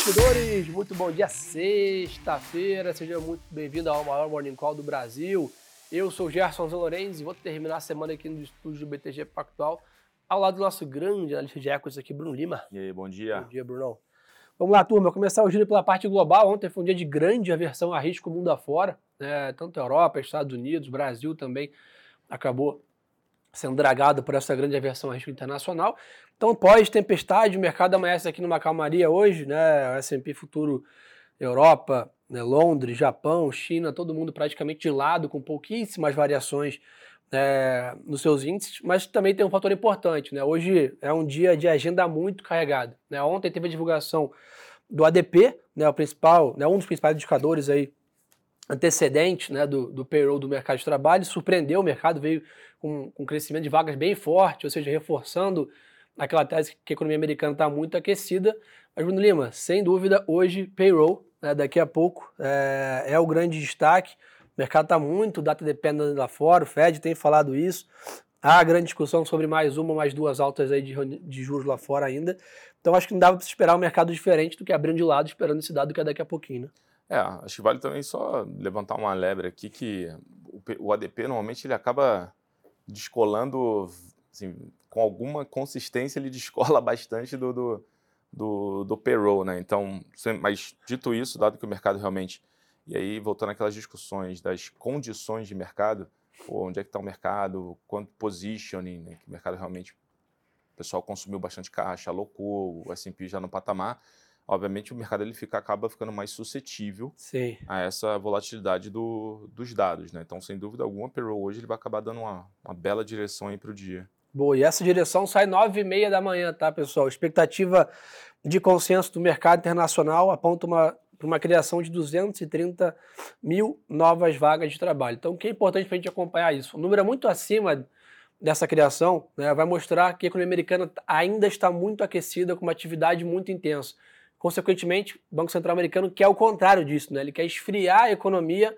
investidores, muito bom dia, sexta-feira, seja muito bem-vindo ao maior Morning Call do Brasil. Eu sou o Gerson Zalorenzi e vou terminar a semana aqui no estúdio do BTG Pactual, ao lado do nosso grande analista de equities aqui, Bruno Lima. E aí, bom dia. Bom dia, Brunão. Vamos lá, turma, começar o giro pela parte global. Ontem foi um dia de grande aversão a risco mundo afora, né? tanto Europa, Estados Unidos, Brasil também acabou sendo dragado por essa grande aversão a risco internacional. Então, pós-tempestade, o mercado amanhece aqui numa calmaria hoje, né? O S&P futuro Europa, né? Londres, Japão, China, todo mundo praticamente de lado, com pouquíssimas variações é, nos seus índices, mas também tem um fator importante, né? Hoje é um dia de agenda muito carregada. Né? Ontem teve a divulgação do ADP, né? O principal, né? um dos principais indicadores aí antecedente né, do, do payroll do mercado de trabalho, surpreendeu o mercado, veio com, com um crescimento de vagas bem forte, ou seja, reforçando aquela tese que a economia americana está muito aquecida. Mas, Bruno Lima, sem dúvida, hoje payroll, né, daqui a pouco, é, é o grande destaque. O mercado está muito data dependendo lá fora, o Fed tem falado isso. Há grande discussão sobre mais uma, mais duas altas aí de, de juros lá fora ainda. Então acho que não dava para esperar um mercado diferente do que abrindo de lado, esperando esse dado que é daqui a pouquinho. Né? É, acho que vale também só levantar uma lebre aqui que o ADP normalmente ele acaba descolando, assim, com alguma consistência ele descola bastante do, do, do, do payroll, né? Então, mas dito isso, dado que o mercado realmente, e aí voltando àquelas discussões das condições de mercado, onde é que está o mercado, quanto positioning, né? que o mercado realmente, o pessoal consumiu bastante caixa, alocou, o S&P já no patamar, obviamente o mercado ele fica, acaba ficando mais suscetível Sim. a essa volatilidade do, dos dados. Né? Então, sem dúvida alguma, o payroll hoje ele vai acabar dando uma, uma bela direção aí para o dia. Boa, e essa direção sai nove e meia da manhã, tá, pessoal? Expectativa de consenso do mercado internacional aponta uma, uma criação de 230 mil novas vagas de trabalho. Então, o que é importante para a gente acompanhar isso? Um número é muito acima dessa criação né, vai mostrar que a economia americana ainda está muito aquecida, com uma atividade muito intensa. Consequentemente, o Banco Central americano quer o contrário disso, né? ele quer esfriar a economia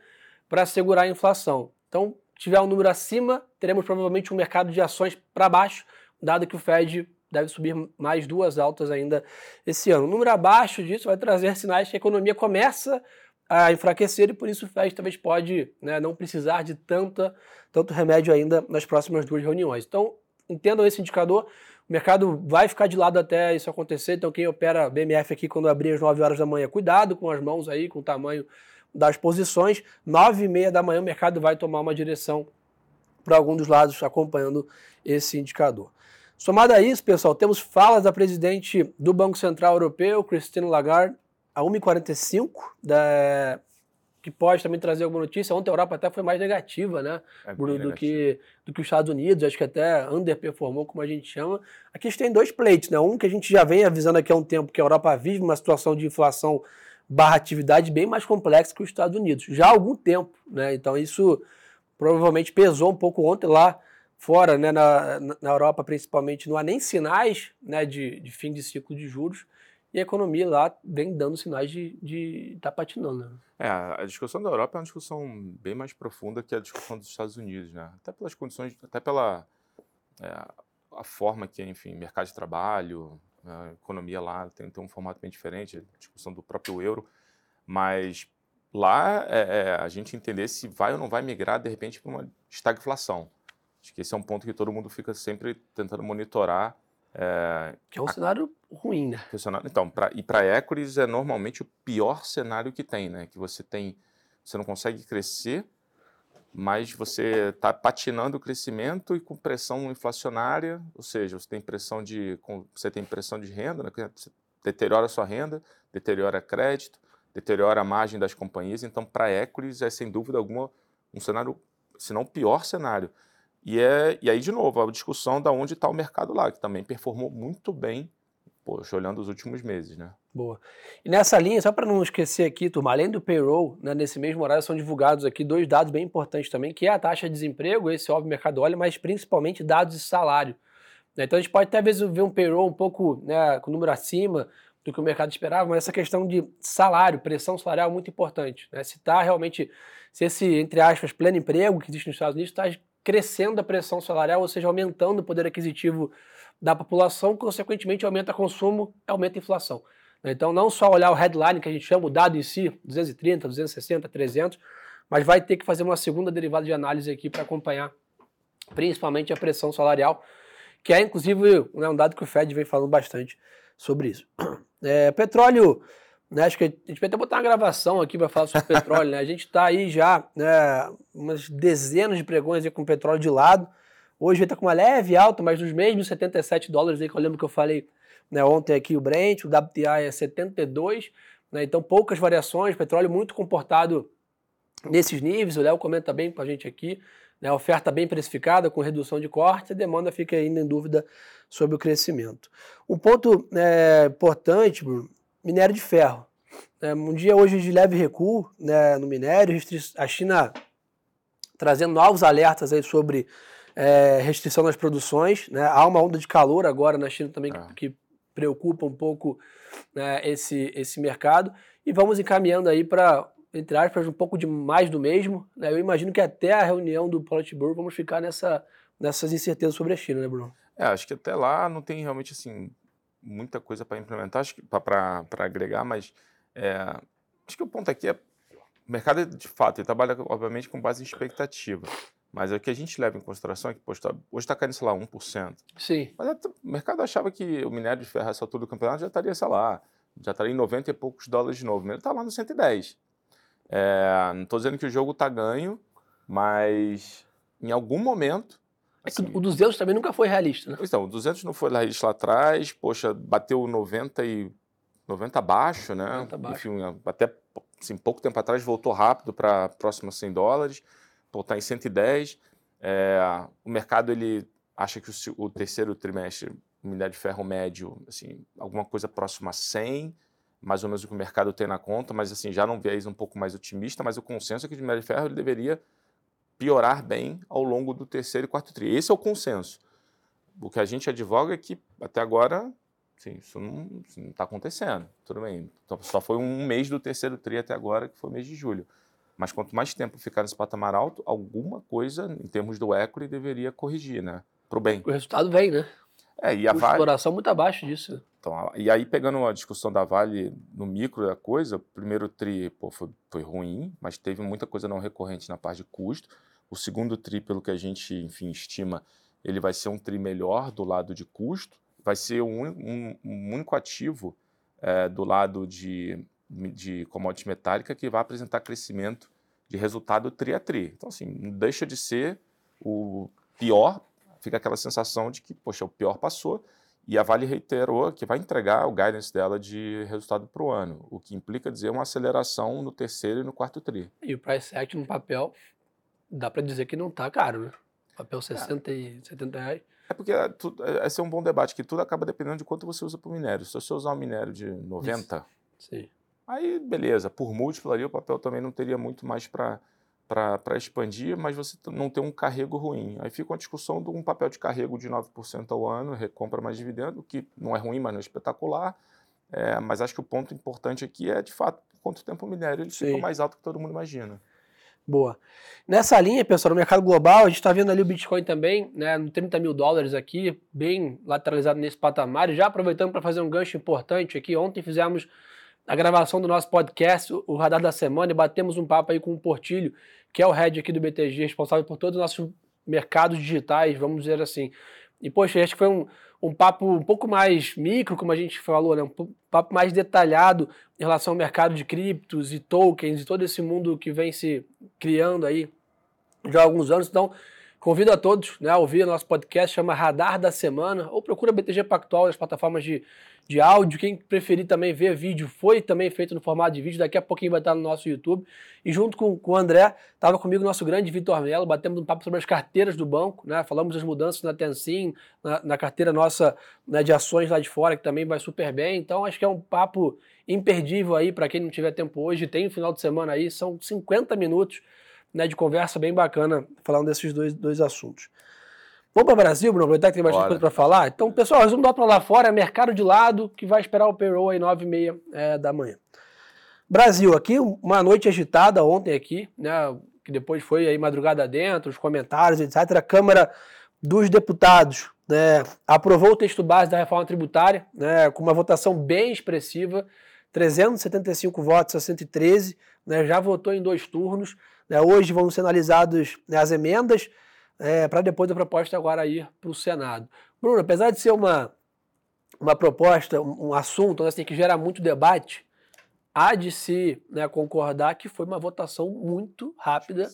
para segurar a inflação. Então, tiver um número acima, teremos provavelmente um mercado de ações para baixo, dado que o Fed deve subir mais duas altas ainda esse ano. Um número abaixo disso vai trazer sinais que a economia começa a enfraquecer e por isso o Fed talvez pode né, não precisar de tanta, tanto remédio ainda nas próximas duas reuniões. Então, entendam esse indicador o mercado vai ficar de lado até isso acontecer, então quem opera BMF aqui quando abrir às 9 horas da manhã, cuidado com as mãos aí, com o tamanho das posições. 9 e meia da manhã o mercado vai tomar uma direção para algum dos lados acompanhando esse indicador. Somado a isso, pessoal, temos falas da presidente do Banco Central Europeu, Christine Lagarde, a 1h45 da, que pode também trazer alguma notícia. Ontem a Europa até foi mais negativa, né? É do, do, que, do que os Estados Unidos, acho que até underperformou, como a gente chama. Aqui a gente tem dois pleitos, né? Um que a gente já vem avisando aqui há um tempo que a Europa vive uma situação de inflação barra atividade bem mais complexa que os Estados Unidos, já há algum tempo, né? Então isso provavelmente pesou um pouco ontem lá fora, né, na, na Europa principalmente, não há nem sinais né, de, de fim de ciclo de juros, e a economia lá vem dando sinais de estar tá patinando. É, a discussão da Europa é uma discussão bem mais profunda que a discussão dos Estados Unidos, né? Até pelas condições, até pela é, a forma que, enfim, mercado de trabalho, a economia lá tem, tem um formato bem diferente, a discussão do próprio euro, mas lá é, é, a gente entender se vai ou não vai migrar, de repente, para uma estagflação. Acho que esse é um ponto que todo mundo fica sempre tentando monitorar é, que é um a, cenário ruim, né? Então, pra, e para equities é normalmente o pior cenário que tem, né? Que você tem, você não consegue crescer, mas você está patinando o crescimento e com pressão inflacionária, ou seja, você tem pressão de, você tem pressão de renda, né? Você deteriora a sua renda, deteriora crédito, deteriora a margem das companhias. Então, para equities é sem dúvida alguma um cenário, se não o pior cenário. E, é, e aí, de novo, a discussão da onde está o mercado lá, que também performou muito bem, poxa, olhando os últimos meses, né? Boa. E nessa linha, só para não esquecer aqui, turma, além do payroll, né, nesse mesmo horário são divulgados aqui dois dados bem importantes também, que é a taxa de desemprego, esse óbvio mercado olha, mas principalmente dados de salário. Então a gente pode até às vezes ver um payroll um pouco né, com o número acima do que o mercado esperava, mas essa questão de salário, pressão salarial é muito importante. Né? Se está realmente, se esse, entre aspas, pleno emprego que existe nos Estados Unidos está crescendo a pressão salarial, ou seja, aumentando o poder aquisitivo da população, consequentemente aumenta consumo, aumenta inflação. Então, não só olhar o headline, que a gente chama o dado em si, 230, 260, 300, mas vai ter que fazer uma segunda derivada de análise aqui para acompanhar principalmente a pressão salarial, que é inclusive né, um dado que o Fed vem falando bastante sobre isso. É, petróleo, né, acho que a gente vai até botar uma gravação aqui para falar sobre petróleo. Né? A gente está aí já né, umas dezenas de pregões com petróleo de lado. Hoje está com uma leve alta, mas nos mesmos 77 dólares aí que eu lembro que eu falei né, ontem aqui o Brent, o WTI é 72, né, então poucas variações, petróleo muito comportado nesses níveis, o Léo comenta bem com a gente aqui, né, oferta bem precificada, com redução de corte, a demanda fica ainda em dúvida sobre o crescimento. Um ponto é, importante, Bruno, minério de ferro. É, um dia hoje de leve recuo né, no minério, a China trazendo novos alertas aí sobre é, restrição nas produções. Né? Há uma onda de calor agora na China também ah. que, que, preocupa um pouco né, esse, esse mercado. E vamos encaminhando aí para entre aspas, um pouco de mais do mesmo. Né? Eu imagino que até a reunião do Politburo vamos ficar nessa, nessas incertezas sobre a China, né, Bruno? É, acho que até lá não tem realmente assim muita coisa para implementar, acho que para agregar, mas é, acho que o ponto aqui é o mercado de fato ele trabalha obviamente com base em expectativa. Mas o que a gente leva em consideração é que poxa, tá, hoje está caindo, sei lá, 1%. Sim. Mas é, o mercado achava que o minério de ferro, essa altura do campeonato, já estaria, sei lá, já estaria em 90 e poucos dólares de novo. Ele está lá no 110. É, não estou dizendo que o jogo está ganho, mas em algum momento. Assim, o 200 também nunca foi realista, né? Então, o 200 não foi realista lá atrás, poxa, bateu 90 e 90 abaixo, né? 90 abaixo. Enfim, até assim, pouco tempo atrás voltou rápido para próximo 100 dólares, está em 110. É, o mercado ele acha que o, o terceiro trimestre, o minério de ferro médio, assim, alguma coisa próxima a 100 mais ou menos o que o mercado tem na conta, mas assim, já não viés um pouco mais otimista, mas o consenso é que o minério de ferro ele deveria piorar bem ao longo do terceiro e quarto tri. Esse é o consenso. O que a gente advoga é que até agora sim, isso não está acontecendo. Tudo bem. Então, só foi um mês do terceiro tri até agora, que foi o mês de julho. Mas quanto mais tempo ficar nesse patamar alto, alguma coisa, em termos do equity, deveria corrigir, né? Para o bem. O resultado vem, né? É, e a Vale... exploração muito abaixo disso. Então, e aí, pegando a discussão da Vale no micro da coisa, o primeiro TRI pô, foi, foi ruim, mas teve muita coisa não recorrente na parte de custo. O segundo TRI, pelo que a gente, enfim, estima, ele vai ser um TRI melhor do lado de custo, vai ser um, um, um único ativo é, do lado de, de commodity metálica que vai apresentar crescimento de resultado TRI a TRI. Então, assim, não deixa de ser o pior fica aquela sensação de que, poxa, o pior passou. E a Vale reiterou que vai entregar o guidance dela de resultado para o ano, o que implica dizer uma aceleração no terceiro e no quarto tri. E o price act no papel, dá para dizer que não está caro, né? Papel 60 é. e 70 reais. É porque é, é, esse é um bom debate, que tudo acaba dependendo de quanto você usa para o minério. Se você usar um minério de 90, Sim. aí beleza, por múltiplo ali o papel também não teria muito mais para para expandir, mas você não tem um carrego ruim. Aí fica uma discussão de um papel de carrego de 9% ao ano, recompra mais dividendo, que não é ruim, mas não é espetacular. É, mas acho que o ponto importante aqui é, de fato, quanto tempo o minério ele fica mais alto que todo mundo imagina. Boa. Nessa linha, pessoal, no mercado global, a gente está vendo ali o Bitcoin também, né, no 30 mil dólares aqui, bem lateralizado nesse patamar. E já aproveitando para fazer um gancho importante aqui, ontem fizemos a gravação do nosso podcast, o Radar da Semana, e batemos um papo aí com o Portilho, que é o head aqui do BTG, responsável por todos os nossos mercados digitais, vamos dizer assim. E, poxa, acho que foi um, um papo um pouco mais micro, como a gente falou, né? um papo mais detalhado em relação ao mercado de criptos e tokens e todo esse mundo que vem se criando aí já há alguns anos. Então, convido a todos né, a ouvir nosso podcast, chama Radar da Semana, ou procura BTG Pactual nas plataformas de de áudio. Quem preferir também ver vídeo, foi também feito no formato de vídeo. Daqui a pouquinho vai estar no nosso YouTube. E junto com, com o André, estava comigo o nosso grande Vitor Melo, batemos um papo sobre as carteiras do banco, né? Falamos das mudanças na Tensim, na, na carteira nossa né, de ações lá de fora, que também vai super bem. Então, acho que é um papo imperdível aí para quem não tiver tempo hoje. Tem um final de semana aí, são 50 minutos né, de conversa bem bacana falando desses dois, dois assuntos. Vamos para o Brasil, Bruno? Aproveitar que tem bastante coisa para falar. Então, pessoal, resumo do para lá fora é mercado de lado que vai esperar o payroll aí 9 e meia é, da manhã. Brasil, aqui uma noite agitada ontem aqui, né? Que depois foi aí madrugada dentro, os comentários, etc. A Câmara dos Deputados né, aprovou o texto base da reforma tributária, né, com uma votação bem expressiva, 375 votos a 113, né, já votou em dois turnos. Né, hoje vão ser analisadas né, as emendas, é, para depois a proposta agora ir para o Senado. Bruno, apesar de ser uma, uma proposta, um, um assunto assim, que gera muito debate, há de se né, concordar que foi uma votação muito rápida,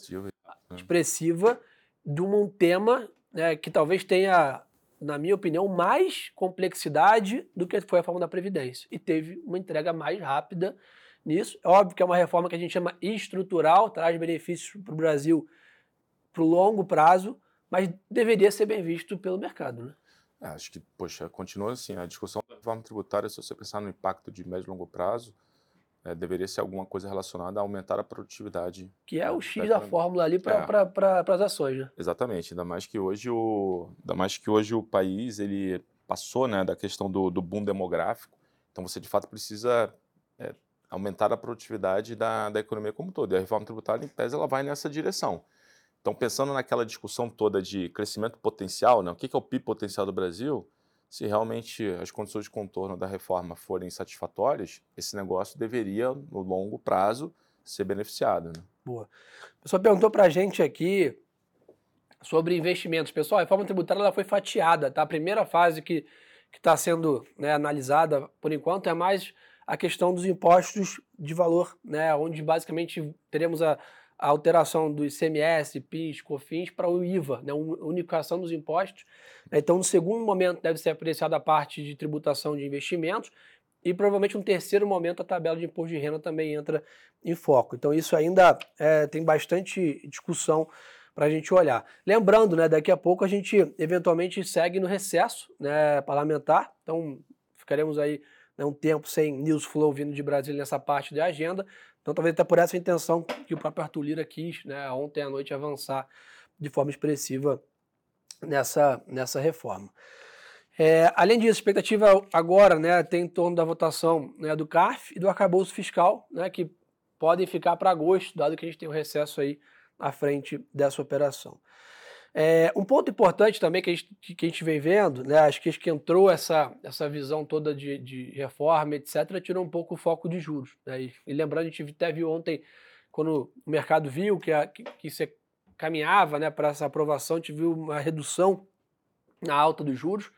expressiva, de um tema né, que talvez tenha, na minha opinião, mais complexidade do que foi a reforma da Previdência. E teve uma entrega mais rápida nisso. É óbvio que é uma reforma que a gente chama estrutural, traz benefícios para o Brasil para o longo prazo, mas deveria ser bem visto pelo mercado. Né? É, acho que, poxa, continua assim, a discussão da reforma tributária, se você pensar no impacto de médio e longo prazo, é, deveria ser alguma coisa relacionada a aumentar a produtividade. Que é o X da, da fórmula ali para é. pra, as ações, né? Exatamente, ainda mais que hoje o, ainda mais que hoje o país ele passou né, da questão do, do boom demográfico, então você de fato precisa é, aumentar a produtividade da, da economia como um todo. E a reforma tributária, em tese, ela vai nessa direção. Então, pensando naquela discussão toda de crescimento potencial, né, o que é o PIB potencial do Brasil, se realmente as condições de contorno da reforma forem satisfatórias, esse negócio deveria, no longo prazo, ser beneficiado. Né? Boa. O pessoal perguntou para a gente aqui sobre investimentos. Pessoal, a reforma tributária ela foi fatiada, tá? A primeira fase que está sendo né, analisada, por enquanto, é mais a questão dos impostos de valor, né? Onde basicamente teremos a, a alteração do ICMS, PIS, COFINS para o IVA, né, unificação dos impostos. Então, no segundo momento, deve ser apreciada a parte de tributação de investimentos e provavelmente um terceiro momento a tabela de imposto de renda também entra em foco. Então, isso ainda é, tem bastante discussão para a gente olhar. Lembrando, né, daqui a pouco a gente eventualmente segue no recesso né, parlamentar, então ficaremos aí né, um tempo sem news flow vindo de Brasília nessa parte da agenda. Então, talvez até por essa intenção que o próprio Arthur Lira quis, né, ontem à noite, avançar de forma expressiva nessa, nessa reforma. É, além disso, a expectativa agora né, tem em torno da votação né, do CARF e do arcabouço fiscal, né, que podem ficar para agosto, dado que a gente tem o um recesso aí à frente dessa operação. É, um ponto importante também que a gente, que a gente vem vendo, né, acho que, acho que entrou essa, essa visão toda de, de reforma, etc., tirou um pouco o foco de juros. Né, e, e, lembrando, a gente até viu ontem, quando o mercado viu que, a, que, que você caminhava né, para essa aprovação, a gente viu uma redução na alta dos juros.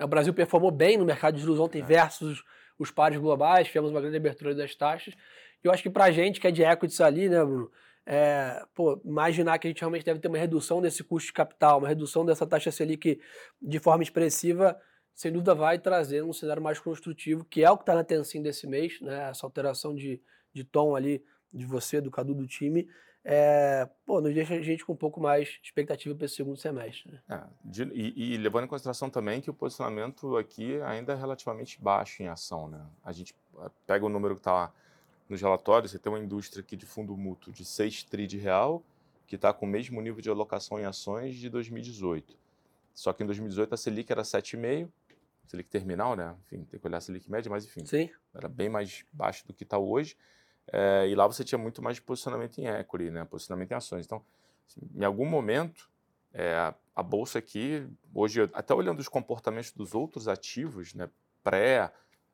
O Brasil performou bem no mercado de juros ontem é. versus os pares globais, tivemos uma grande abertura das taxas. E eu acho que para a gente que é de equities ali, né, Bruno, é, pô, imaginar que a gente realmente deve ter uma redução desse custo de capital, uma redução dessa taxa Selic de forma expressiva, sem dúvida vai trazer um cenário mais construtivo, que é o que está na tensão desse mês, né? essa alteração de, de tom ali de você, do Cadu, do time, é, pô, nos deixa a gente com um pouco mais expectativa para esse segundo semestre. Né? É, de, e, e, levando em consideração também que o posicionamento aqui ainda é relativamente baixo em ação. Né? A gente é, pega o número que está lá nos relatórios, você tem uma indústria aqui de fundo mútuo de 6 tri de real, que está com o mesmo nível de alocação em ações de 2018. Só que em 2018 a Selic era 7,5, Selic terminal, né? Enfim, tem que olhar a Selic média, mas enfim, Sim. era bem mais baixo do que está hoje. É, e lá você tinha muito mais posicionamento em equity, né? Posicionamento em ações. Então, em algum momento, é, a, a bolsa aqui, hoje, até olhando os comportamentos dos outros ativos, né? Pré,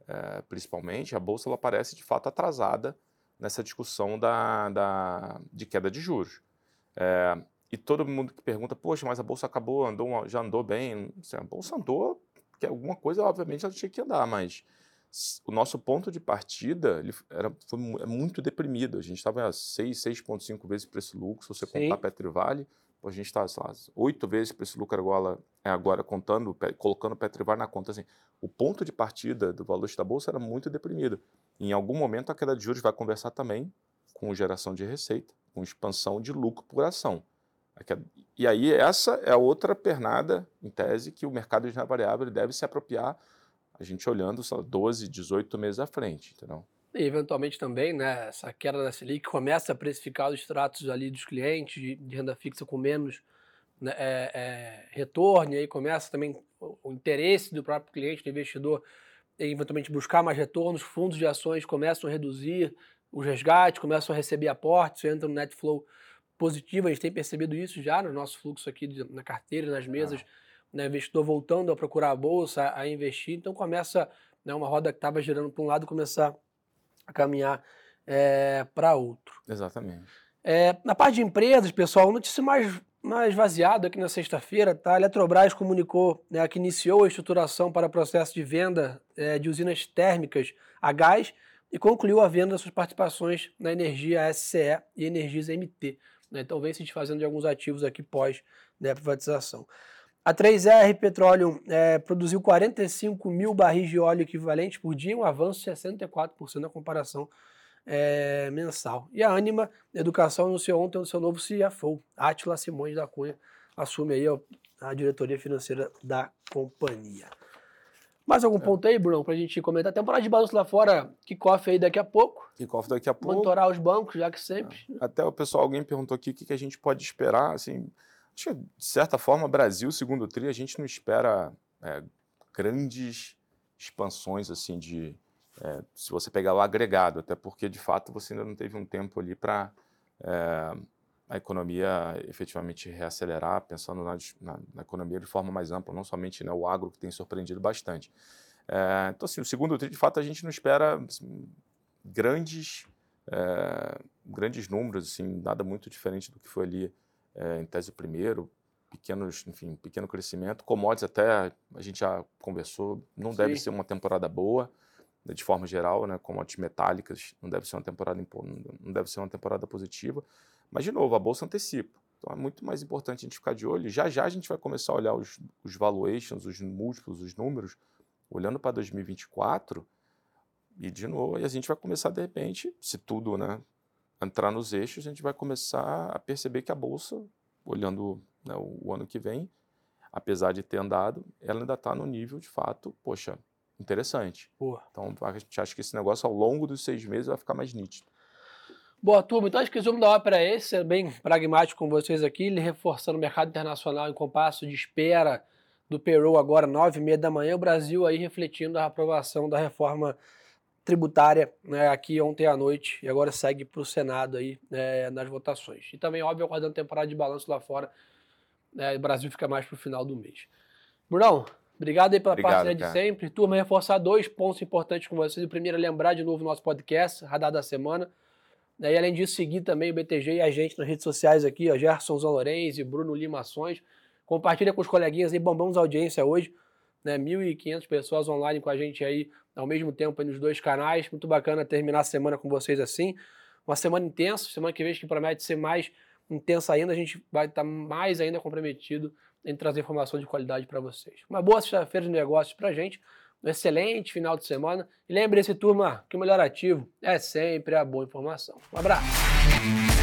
é, principalmente, a bolsa ela parece de fato atrasada nessa discussão da, da, de queda de juros. É, e todo mundo que pergunta, poxa, mas a bolsa acabou, andou, já andou bem. Assim, a bolsa andou, que alguma coisa, obviamente, ela tinha que andar, mas o nosso ponto de partida ele era, foi é muito deprimido. A gente estava a 6, 6,5 vezes preço-lucro, se você Sim. contar Petrivale, a gente está, sei lá, oito vezes preço-lucro agora, é agora contando, colocando Petrivale na conta. Assim, o ponto de partida do valor da bolsa era muito deprimido. Em algum momento a queda de juros vai conversar também com geração de receita, com expansão de lucro por ação. E aí essa é a outra pernada, em tese, que o mercado de renda variável deve se apropriar, a gente olhando só 12, 18 meses à frente, entendeu? E eventualmente também, né, essa queda da Selic começa a precificar os extratos ali dos clientes de, de renda fixa com menos né, é, é, retorno, e aí começa também o, o, interesse do próprio cliente, do investidor, em eventualmente buscar mais retornos, fundos de ações começam a reduzir os resgates, começam a receber aportes, entra no net flow positivo, a gente tem percebido isso já no nosso fluxo aqui de, na carteira, nas mesas, ah. né, investidor voltando a procurar a bolsa, a investir, então começa né, uma roda que estava girando para um lado começar a caminhar é, para outro. Exatamente. É, na parte de empresas, pessoal, notícia mais, mais vaziada aqui na sexta-feira, tá? A Eletrobras comunicou né, que iniciou a estruturação para processo de venda é, de usinas térmicas a gás e concluiu a venda das suas participações na Energia SCE e Energisa MT. Né? Então vem se desfazendo de alguns ativos aqui pós né, privatização. A 3R Petróleo é, produziu 45 mil barris de óleo equivalente por dia, um avanço de 64% na comparação é, mensal. E a Anima Educação anunciou ontem o seu novo CFO, Atila Simões da Cunha, assume aí a diretoria financeira da companhia. Mais algum é. ponto aí, Bruno, para a gente comentar? Temporada de balanço lá fora, kickoff aí daqui a pouco. Kickoff daqui a pouco. Monitorar os bancos, já que sempre. É. Até o pessoal, alguém perguntou aqui o que, que a gente pode esperar, assim, Acho que, de certa forma, Brasil, segundo tri, a gente não espera é, grandes expansões, assim, de... É, se você pegar o agregado, até porque, de fato, você ainda não teve um tempo ali para é, a economia efetivamente reacelerar, pensando na, na, na, economia de forma mais ampla, não somente né, o agro, que tem surpreendido bastante. É, então, assim, o segundo tri, de fato, a gente não espera assim, grandes, é, grandes números, assim, nada muito diferente do que foi ali é, em tese primeiro, pequenos, enfim, pequeno crescimento. Commodities até a gente já conversou, não Sim. deve ser uma temporada boa, né, de forma geral, né? Commodities metálicas não deve ser uma temporada não deve ser uma temporada positiva. Mas de novo, a bolsa antecipa. Então é muito mais importante a gente ficar de olho. Já já a gente vai começar a olhar os, os valuations, os múltiplos, os números, olhando para 2024 e de novo, e a gente vai começar de repente, se tudo, né, entrar nos eixos, a gente vai começar a perceber que a bolsa, olhando né, o, o, ano que vem, apesar de ter andado, ela ainda está no nível de fato, poxa, interessante. Boa. Então a gente acha que esse negócio ao longo dos seis meses vai ficar mais nítido. Boa, turma. Então acho que o resumo da ópera é esse, é bem pragmático com vocês aqui, ele reforçando o mercado internacional em compasso de espera do Peru agora, nove e meia da manhã, o Brasil aí refletindo a aprovação da reforma tributária né, aqui ontem à noite e agora segue para o Senado aí né, nas votações. E também, óbvio, aguardando temporada de balanço lá fora, né, o Brasil fica mais para o final do mês. Brunão, obrigado aí pela obrigado, parceria de sempre. Turma, reforçar dois pontos importantes com vocês. O primeiro é lembrar de novo o nosso podcast, Radar da Semana. Né, e além disso, seguir também o BTG e a gente nas redes sociais aqui, ó, Gerson e Bruno Limações. Compartilha com os coleguinhas aí, bombamos a audiência hoje né, 1.500 pessoas online com a gente aí ao mesmo tempo nos dois canais. Muito bacana terminar a semana com vocês assim. Uma semana intensa, semana que vem que promete ser mais intensa ainda. A gente vai estar mais ainda comprometido em trazer informação de qualidade para vocês. Uma boa sexta-feira de negócios para a gente. Um excelente final de semana. E lembre-se, turma, que o melhor ativo é sempre a boa informação. Um abraço.